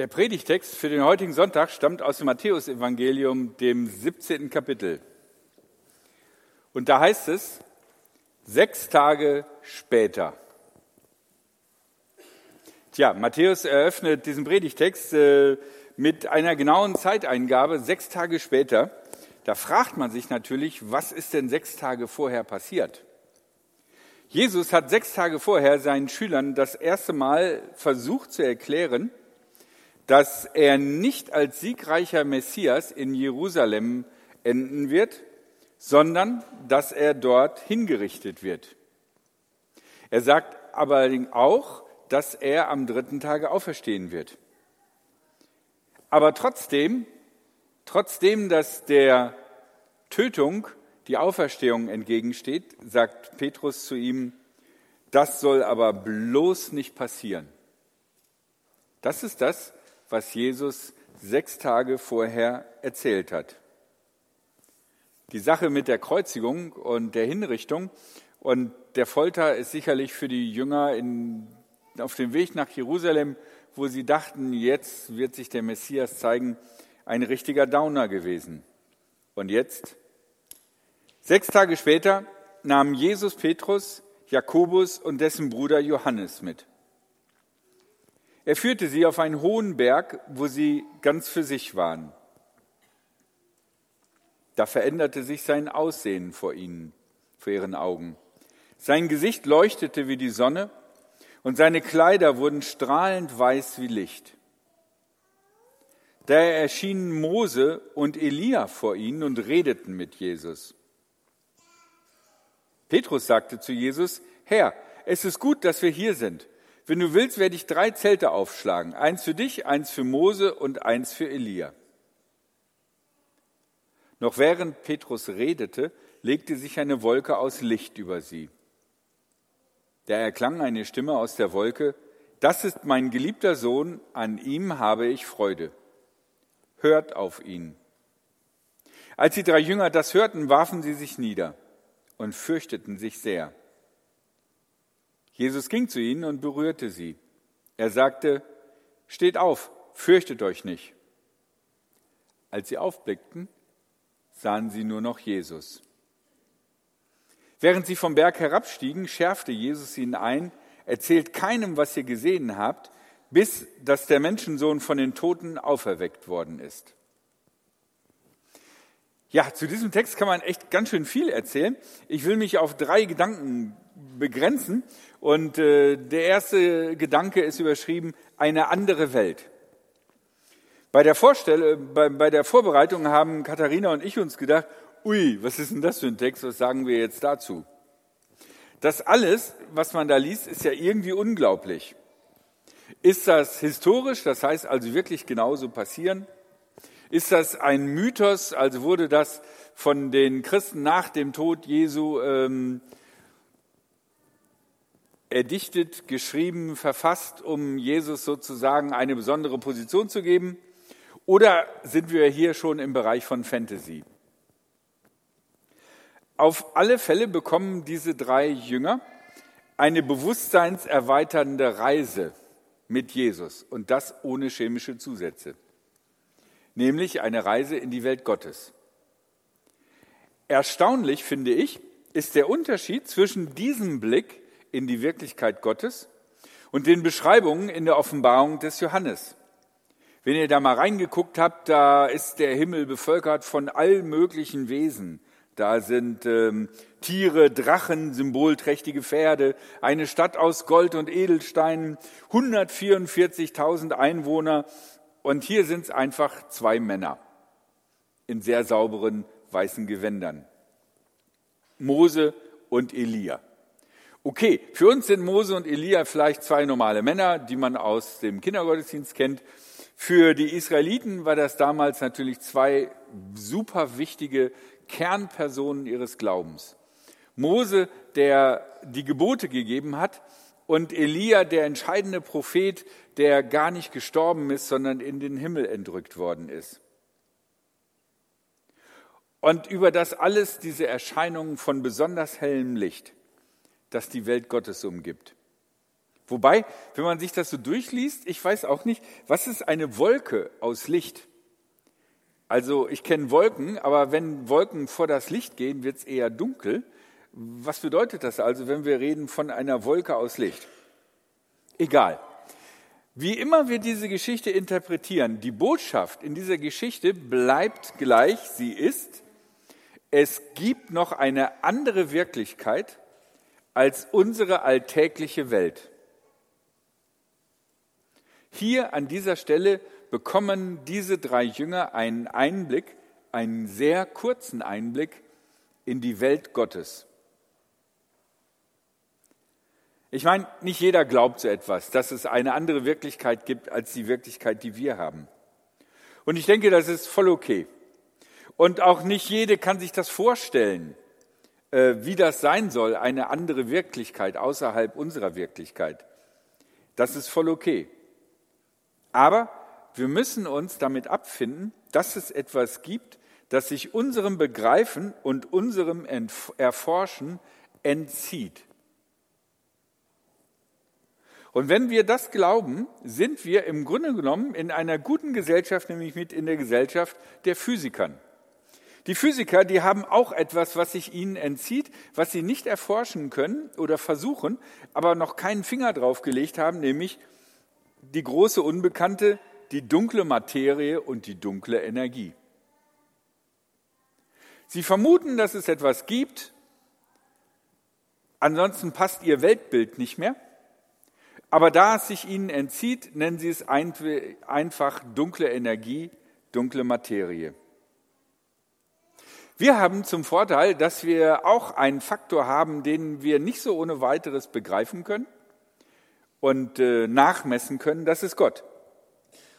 Der Predigtext für den heutigen Sonntag stammt aus dem Matthäusevangelium, dem 17. Kapitel. Und da heißt es, sechs Tage später. Tja, Matthäus eröffnet diesen Predigtext äh, mit einer genauen Zeiteingabe, sechs Tage später. Da fragt man sich natürlich, was ist denn sechs Tage vorher passiert? Jesus hat sechs Tage vorher seinen Schülern das erste Mal versucht zu erklären, dass er nicht als siegreicher Messias in Jerusalem enden wird, sondern dass er dort hingerichtet wird. Er sagt aber auch, dass er am dritten Tage auferstehen wird. Aber trotzdem, trotzdem, dass der Tötung die Auferstehung entgegensteht, sagt Petrus zu ihm, das soll aber bloß nicht passieren. Das ist das, was Jesus sechs Tage vorher erzählt hat. Die Sache mit der Kreuzigung und der Hinrichtung und der Folter ist sicherlich für die Jünger in, auf dem Weg nach Jerusalem, wo sie dachten, jetzt wird sich der Messias zeigen, ein richtiger Downer gewesen. Und jetzt? Sechs Tage später nahmen Jesus Petrus, Jakobus und dessen Bruder Johannes mit. Er führte sie auf einen hohen Berg, wo sie ganz für sich waren. Da veränderte sich sein Aussehen vor ihnen, vor ihren Augen. Sein Gesicht leuchtete wie die Sonne und seine Kleider wurden strahlend weiß wie Licht. Da erschienen Mose und Elia vor ihnen und redeten mit Jesus. Petrus sagte zu Jesus, Herr, es ist gut, dass wir hier sind. Wenn du willst, werde ich drei Zelte aufschlagen. Eins für dich, eins für Mose und eins für Elia. Noch während Petrus redete, legte sich eine Wolke aus Licht über sie. Da erklang eine Stimme aus der Wolke, das ist mein geliebter Sohn, an ihm habe ich Freude. Hört auf ihn. Als die drei Jünger das hörten, warfen sie sich nieder und fürchteten sich sehr. Jesus ging zu ihnen und berührte sie. Er sagte, Steht auf, fürchtet euch nicht. Als sie aufblickten, sahen sie nur noch Jesus. Während sie vom Berg herabstiegen, schärfte Jesus ihnen ein, erzählt keinem, was ihr gesehen habt, bis dass der Menschensohn von den Toten auferweckt worden ist. Ja, zu diesem Text kann man echt ganz schön viel erzählen. Ich will mich auf drei Gedanken begrenzen. Und äh, der erste Gedanke ist überschrieben, eine andere Welt. Bei der, Vorstell bei, bei der Vorbereitung haben Katharina und ich uns gedacht, ui, was ist denn das für ein Text, was sagen wir jetzt dazu? Das alles, was man da liest, ist ja irgendwie unglaublich. Ist das historisch, das heißt also wirklich genauso passieren? Ist das ein Mythos, also wurde das von den Christen nach dem Tod Jesu ähm, erdichtet, geschrieben, verfasst, um Jesus sozusagen eine besondere Position zu geben? Oder sind wir hier schon im Bereich von Fantasy? Auf alle Fälle bekommen diese drei Jünger eine bewusstseinserweiternde Reise mit Jesus und das ohne chemische Zusätze nämlich eine Reise in die Welt Gottes. Erstaunlich finde ich, ist der Unterschied zwischen diesem Blick in die Wirklichkeit Gottes und den Beschreibungen in der Offenbarung des Johannes. Wenn ihr da mal reingeguckt habt, da ist der Himmel bevölkert von all möglichen Wesen. Da sind ähm, Tiere, Drachen, symbolträchtige Pferde, eine Stadt aus Gold und Edelsteinen, 144.000 Einwohner und hier sind es einfach zwei Männer in sehr sauberen weißen Gewändern. Mose und Elia. Okay, für uns sind Mose und Elia vielleicht zwei normale Männer, die man aus dem Kindergottesdienst kennt. Für die Israeliten war das damals natürlich zwei super wichtige Kernpersonen ihres Glaubens. Mose, der die Gebote gegeben hat, und Elia, der entscheidende Prophet, der gar nicht gestorben ist, sondern in den Himmel entrückt worden ist. Und über das alles diese Erscheinungen von besonders hellem Licht, das die Welt Gottes umgibt. Wobei, wenn man sich das so durchliest, ich weiß auch nicht, was ist eine Wolke aus Licht? Also ich kenne Wolken, aber wenn Wolken vor das Licht gehen, wird es eher dunkel. Was bedeutet das also, wenn wir reden von einer Wolke aus Licht? Egal. Wie immer wir diese Geschichte interpretieren, die Botschaft in dieser Geschichte bleibt gleich, sie ist, es gibt noch eine andere Wirklichkeit als unsere alltägliche Welt. Hier an dieser Stelle bekommen diese drei Jünger einen Einblick, einen sehr kurzen Einblick in die Welt Gottes. Ich meine, nicht jeder glaubt so etwas, dass es eine andere Wirklichkeit gibt als die Wirklichkeit, die wir haben. Und ich denke, das ist voll okay. Und auch nicht jede kann sich das vorstellen, äh, wie das sein soll, eine andere Wirklichkeit außerhalb unserer Wirklichkeit. Das ist voll okay. Aber wir müssen uns damit abfinden, dass es etwas gibt, das sich unserem Begreifen und unserem Erforschen entzieht. Und wenn wir das glauben, sind wir im Grunde genommen in einer guten Gesellschaft, nämlich mit in der Gesellschaft der Physikern. Die Physiker, die haben auch etwas, was sich ihnen entzieht, was sie nicht erforschen können oder versuchen, aber noch keinen Finger drauf gelegt haben, nämlich die große Unbekannte, die dunkle Materie und die dunkle Energie. Sie vermuten, dass es etwas gibt, ansonsten passt ihr Weltbild nicht mehr. Aber da es sich ihnen entzieht, nennen sie es einfach dunkle Energie, dunkle Materie. Wir haben zum Vorteil, dass wir auch einen Faktor haben, den wir nicht so ohne weiteres begreifen können und äh, nachmessen können, das ist Gott.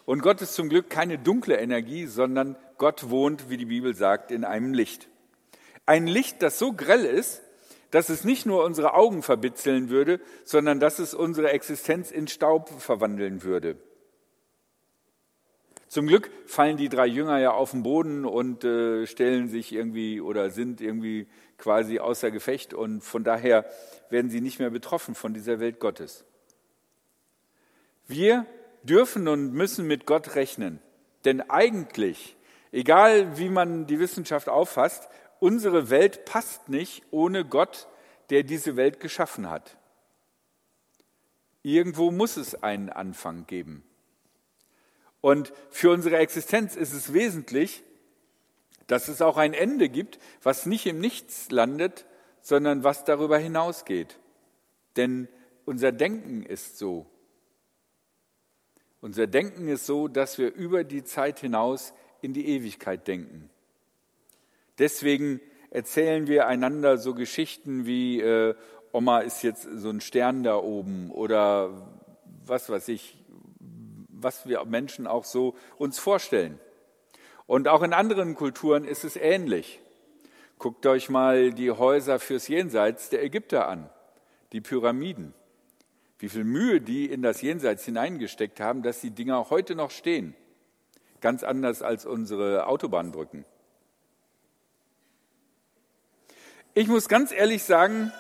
Und Gott ist zum Glück keine dunkle Energie, sondern Gott wohnt, wie die Bibel sagt, in einem Licht. Ein Licht, das so grell ist, dass es nicht nur unsere Augen verbitzeln würde, sondern dass es unsere Existenz in Staub verwandeln würde. Zum Glück fallen die drei Jünger ja auf den Boden und äh, stellen sich irgendwie oder sind irgendwie quasi außer Gefecht und von daher werden sie nicht mehr betroffen von dieser Welt Gottes. Wir dürfen und müssen mit Gott rechnen, denn eigentlich, egal wie man die Wissenschaft auffasst, unsere Welt passt nicht ohne Gott, der diese Welt geschaffen hat. Irgendwo muss es einen Anfang geben. Und für unsere Existenz ist es wesentlich, dass es auch ein Ende gibt, was nicht im Nichts landet, sondern was darüber hinausgeht. Denn unser Denken ist so. Unser Denken ist so, dass wir über die Zeit hinaus in die Ewigkeit denken. Deswegen erzählen wir einander so Geschichten wie äh, Oma ist jetzt so ein Stern da oben oder was weiß ich, was wir Menschen auch so uns vorstellen. Und auch in anderen Kulturen ist es ähnlich. Guckt euch mal die Häuser fürs Jenseits der Ägypter an, die Pyramiden. Wie viel Mühe die in das Jenseits hineingesteckt haben, dass die Dinger heute noch stehen. Ganz anders als unsere Autobahnbrücken. Ich muss ganz ehrlich sagen,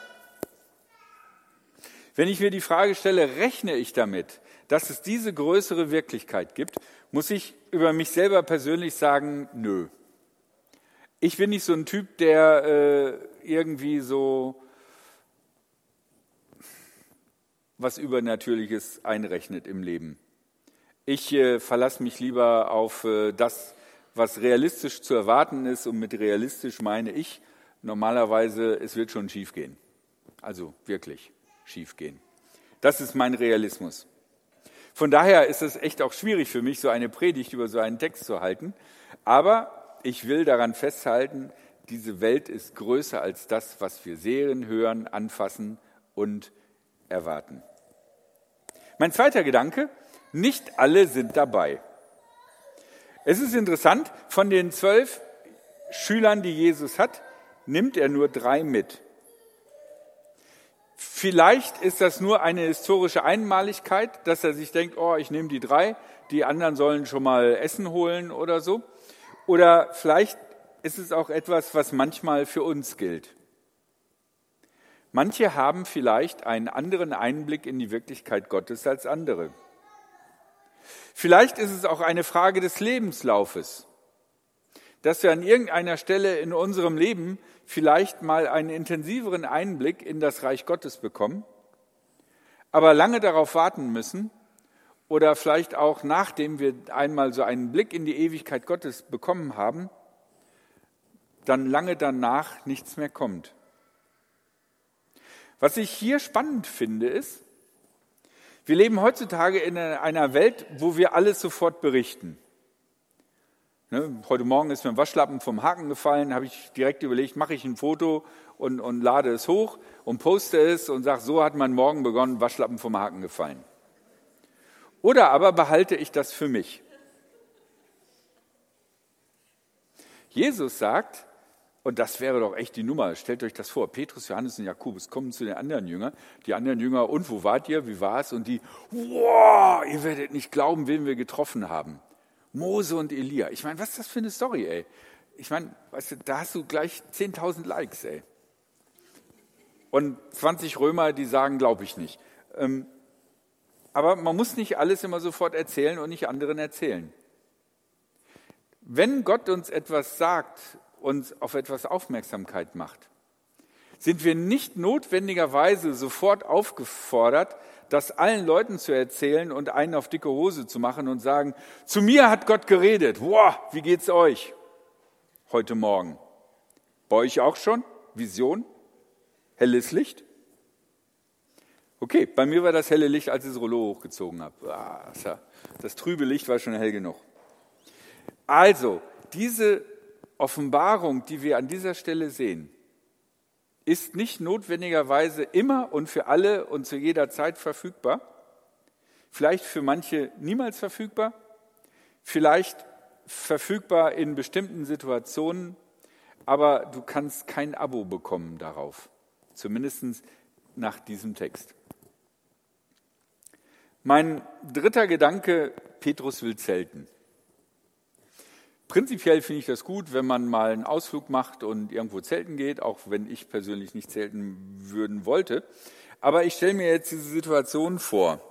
wenn ich mir die Frage stelle, rechne ich damit, dass es diese größere Wirklichkeit gibt, muss ich über mich selber persönlich sagen, nö. Ich bin nicht so ein Typ, der äh, irgendwie so was Übernatürliches einrechnet im Leben. Ich äh, verlasse mich lieber auf äh, das, was realistisch zu erwarten ist. Und mit realistisch meine ich, normalerweise, es wird schon schief gehen. Also wirklich schief gehen. Das ist mein Realismus. Von daher ist es echt auch schwierig für mich, so eine Predigt über so einen Text zu halten. Aber ich will daran festhalten, diese Welt ist größer als das, was wir sehen, hören, anfassen und erwarten. Mein zweiter Gedanke, nicht alle sind dabei. Es ist interessant, von den zwölf Schülern, die Jesus hat, nimmt er nur drei mit. Vielleicht ist das nur eine historische Einmaligkeit, dass er sich denkt, oh, ich nehme die drei, die anderen sollen schon mal Essen holen oder so. Oder vielleicht ist es auch etwas, was manchmal für uns gilt. Manche haben vielleicht einen anderen Einblick in die Wirklichkeit Gottes als andere. Vielleicht ist es auch eine Frage des Lebenslaufes, dass wir an irgendeiner Stelle in unserem Leben vielleicht mal einen intensiveren Einblick in das Reich Gottes bekommen, aber lange darauf warten müssen oder vielleicht auch nachdem wir einmal so einen Blick in die Ewigkeit Gottes bekommen haben, dann lange danach nichts mehr kommt. Was ich hier spannend finde, ist, wir leben heutzutage in einer Welt, wo wir alles sofort berichten. Ne, heute Morgen ist mir ein Waschlappen vom Haken gefallen, habe ich direkt überlegt, mache ich ein Foto und, und lade es hoch und poste es und sage, so hat mein Morgen begonnen, Waschlappen vom Haken gefallen. Oder aber behalte ich das für mich. Jesus sagt, und das wäre doch echt die Nummer. Stellt euch das vor. Petrus, Johannes und Jakobus kommen zu den anderen Jüngern. Die anderen Jünger, und wo wart ihr? Wie war es? Und die, wow, ihr werdet nicht glauben, wen wir getroffen haben. Mose und Elia. Ich meine, was ist das für eine Story, ey? Ich meine, weißt du, da hast du gleich 10.000 Likes, ey. Und 20 Römer, die sagen, glaube ich nicht. Ähm, aber man muss nicht alles immer sofort erzählen und nicht anderen erzählen. Wenn Gott uns etwas sagt, uns auf etwas Aufmerksamkeit macht, sind wir nicht notwendigerweise sofort aufgefordert, das allen Leuten zu erzählen und einen auf dicke Hose zu machen und sagen, zu mir hat Gott geredet. Wow, wie geht's euch heute Morgen? Bei euch auch schon? Vision? Helles Licht? Okay, bei mir war das helle Licht, als ich das Rollo hochgezogen habe. Ah, das trübe Licht war schon hell genug. Also, diese Offenbarung, die wir an dieser Stelle sehen, ist nicht notwendigerweise immer und für alle und zu jeder Zeit verfügbar. Vielleicht für manche niemals verfügbar, vielleicht verfügbar in bestimmten Situationen, aber du kannst kein Abo bekommen darauf, zumindest nach diesem Text. Mein dritter Gedanke, Petrus will zelten. Prinzipiell finde ich das gut, wenn man mal einen Ausflug macht und irgendwo zelten geht, auch wenn ich persönlich nicht zelten würden wollte. Aber ich stelle mir jetzt diese Situation vor.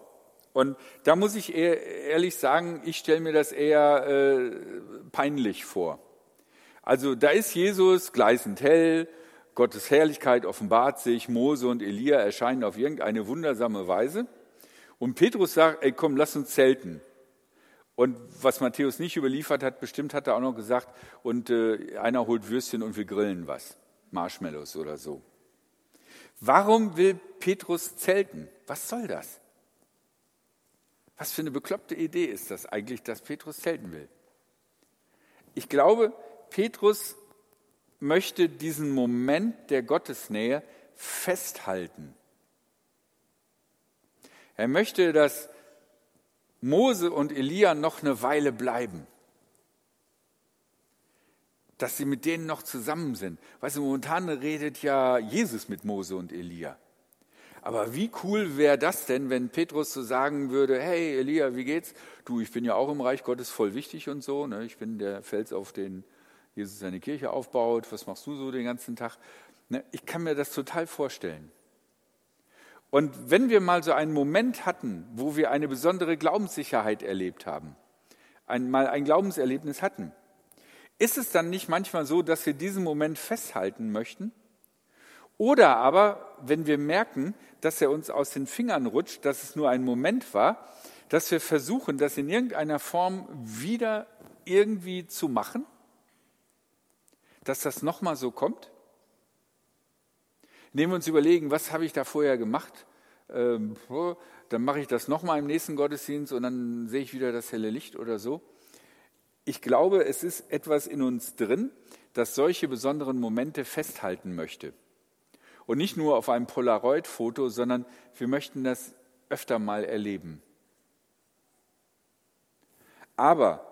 Und da muss ich ehrlich sagen, ich stelle mir das eher äh, peinlich vor. Also da ist Jesus gleißend hell, Gottes Herrlichkeit offenbart sich, Mose und Elia erscheinen auf irgendeine wundersame Weise. Und Petrus sagt, ey komm, lass uns zelten. Und was Matthäus nicht überliefert hat, bestimmt hat er auch noch gesagt, und äh, einer holt Würstchen und wir grillen was, Marshmallows oder so. Warum will Petrus zelten? Was soll das? Was für eine bekloppte Idee ist das eigentlich, dass Petrus zelten will? Ich glaube, Petrus möchte diesen Moment der Gottesnähe festhalten. Er möchte, dass Mose und Elia noch eine Weile bleiben. Dass sie mit denen noch zusammen sind. Weißt du, momentan redet ja Jesus mit Mose und Elia. Aber wie cool wäre das denn, wenn Petrus so sagen würde, hey Elia, wie geht's? Du, ich bin ja auch im Reich Gottes voll wichtig und so. Ne? Ich bin der Fels, auf den Jesus seine Kirche aufbaut. Was machst du so den ganzen Tag? Ne? Ich kann mir das total vorstellen. Und wenn wir mal so einen Moment hatten, wo wir eine besondere Glaubenssicherheit erlebt haben, einmal ein Glaubenserlebnis hatten, ist es dann nicht manchmal so, dass wir diesen Moment festhalten möchten? Oder aber, wenn wir merken, dass er uns aus den Fingern rutscht, dass es nur ein Moment war, dass wir versuchen, das in irgendeiner Form wieder irgendwie zu machen, dass das nochmal so kommt? Indem wir uns überlegen, was habe ich da vorher gemacht? Ähm, dann mache ich das nochmal im nächsten Gottesdienst und dann sehe ich wieder das helle Licht oder so. Ich glaube, es ist etwas in uns drin, das solche besonderen Momente festhalten möchte. Und nicht nur auf einem Polaroid-Foto, sondern wir möchten das öfter mal erleben. Aber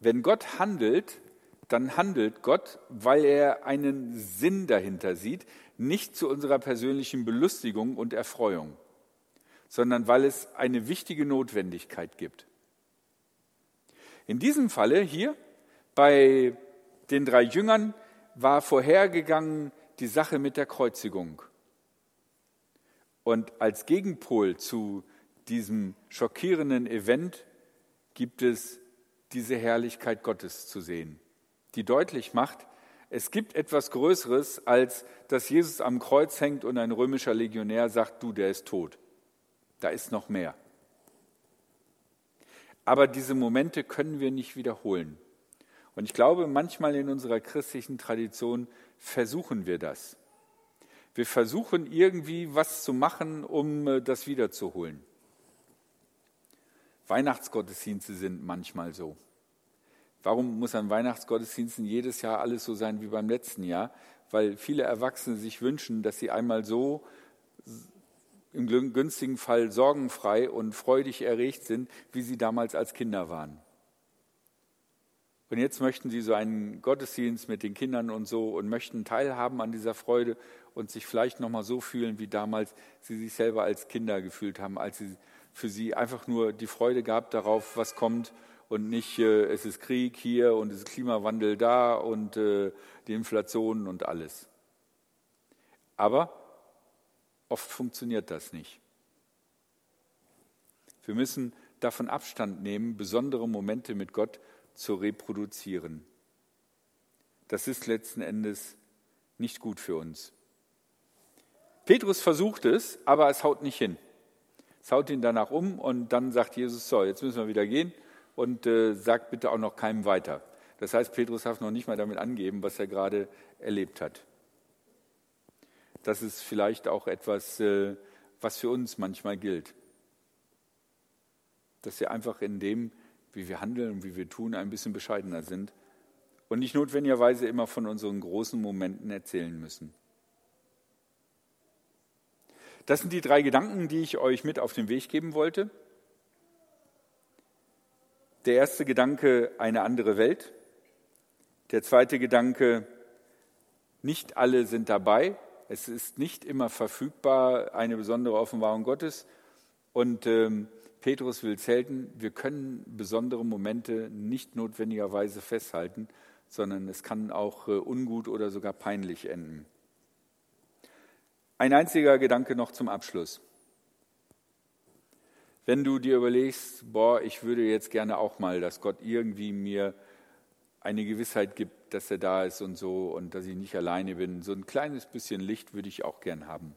wenn Gott handelt, dann handelt Gott, weil er einen Sinn dahinter sieht, nicht zu unserer persönlichen Belustigung und Erfreuung, sondern weil es eine wichtige Notwendigkeit gibt. In diesem Falle hier bei den drei Jüngern war vorhergegangen die Sache mit der Kreuzigung Und als Gegenpol zu diesem schockierenden Event gibt es diese Herrlichkeit Gottes zu sehen, die deutlich macht, es gibt etwas Größeres, als dass Jesus am Kreuz hängt und ein römischer Legionär sagt, du, der ist tot. Da ist noch mehr. Aber diese Momente können wir nicht wiederholen. Und ich glaube, manchmal in unserer christlichen Tradition versuchen wir das. Wir versuchen irgendwie was zu machen, um äh, das wiederzuholen. Weihnachtsgottesdienste sind manchmal so. Warum muss an Weihnachtsgottesdiensten jedes Jahr alles so sein wie beim letzten Jahr? Weil viele Erwachsene sich wünschen, dass sie einmal so im günstigen Fall sorgenfrei und freudig erregt sind, wie sie damals als Kinder waren. Und jetzt möchten sie so einen Gottesdienst mit den Kindern und so und möchten teilhaben an dieser Freude und sich vielleicht noch mal so fühlen, wie damals sie sich selber als Kinder gefühlt haben, als sie für sie einfach nur die Freude gab darauf, was kommt und nicht, äh, es ist Krieg hier und es ist Klimawandel da und äh, die Inflation und alles. Aber oft funktioniert das nicht. Wir müssen davon Abstand nehmen, besondere Momente mit Gott zu reproduzieren. Das ist letzten Endes nicht gut für uns. Petrus versucht es, aber es haut nicht hin. Es haut ihn danach um und dann sagt Jesus, so, jetzt müssen wir wieder gehen und äh, sagt bitte auch noch keinem weiter. Das heißt, Petrus darf noch nicht mal damit angeben, was er gerade erlebt hat. Das ist vielleicht auch etwas, äh, was für uns manchmal gilt. Dass wir einfach in dem, wie wir handeln und wie wir tun, ein bisschen bescheidener sind und nicht notwendigerweise immer von unseren großen Momenten erzählen müssen. Das sind die drei Gedanken, die ich euch mit auf den Weg geben wollte. Der erste Gedanke, eine andere Welt. Der zweite Gedanke, nicht alle sind dabei. Es ist nicht immer verfügbar, eine besondere Offenbarung Gottes. Und ähm, Petrus will zelten, wir können besondere Momente nicht notwendigerweise festhalten, sondern es kann auch äh, ungut oder sogar peinlich enden. Ein einziger Gedanke noch zum Abschluss. Wenn du dir überlegst, boah, ich würde jetzt gerne auch mal, dass Gott irgendwie mir eine Gewissheit gibt, dass er da ist und so und dass ich nicht alleine bin, so ein kleines bisschen Licht würde ich auch gern haben.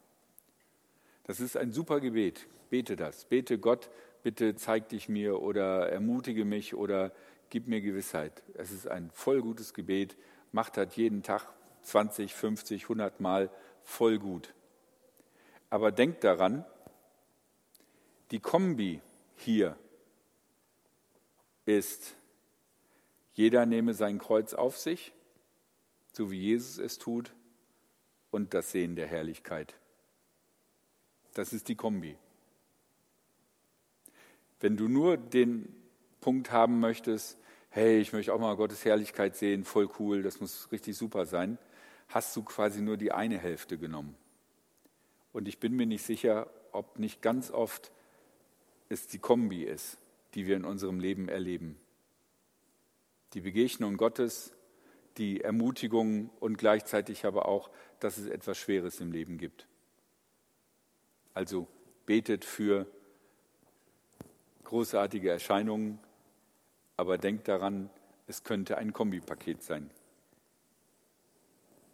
Das ist ein super Gebet. Bete das. Bete Gott, bitte zeig dich mir oder ermutige mich oder gib mir Gewissheit. Es ist ein voll gutes Gebet. Macht das jeden Tag 20, 50, 100 Mal voll gut. Aber denk daran, die Kombi hier ist, jeder nehme sein Kreuz auf sich, so wie Jesus es tut, und das Sehen der Herrlichkeit. Das ist die Kombi. Wenn du nur den Punkt haben möchtest, hey, ich möchte auch mal Gottes Herrlichkeit sehen, voll cool, das muss richtig super sein, hast du quasi nur die eine Hälfte genommen. Und ich bin mir nicht sicher, ob nicht ganz oft es die Kombi ist, die wir in unserem Leben erleben. Die Begegnung Gottes, die Ermutigung und gleichzeitig aber auch, dass es etwas Schweres im Leben gibt. Also betet für großartige Erscheinungen, aber denkt daran, es könnte ein Kombipaket sein.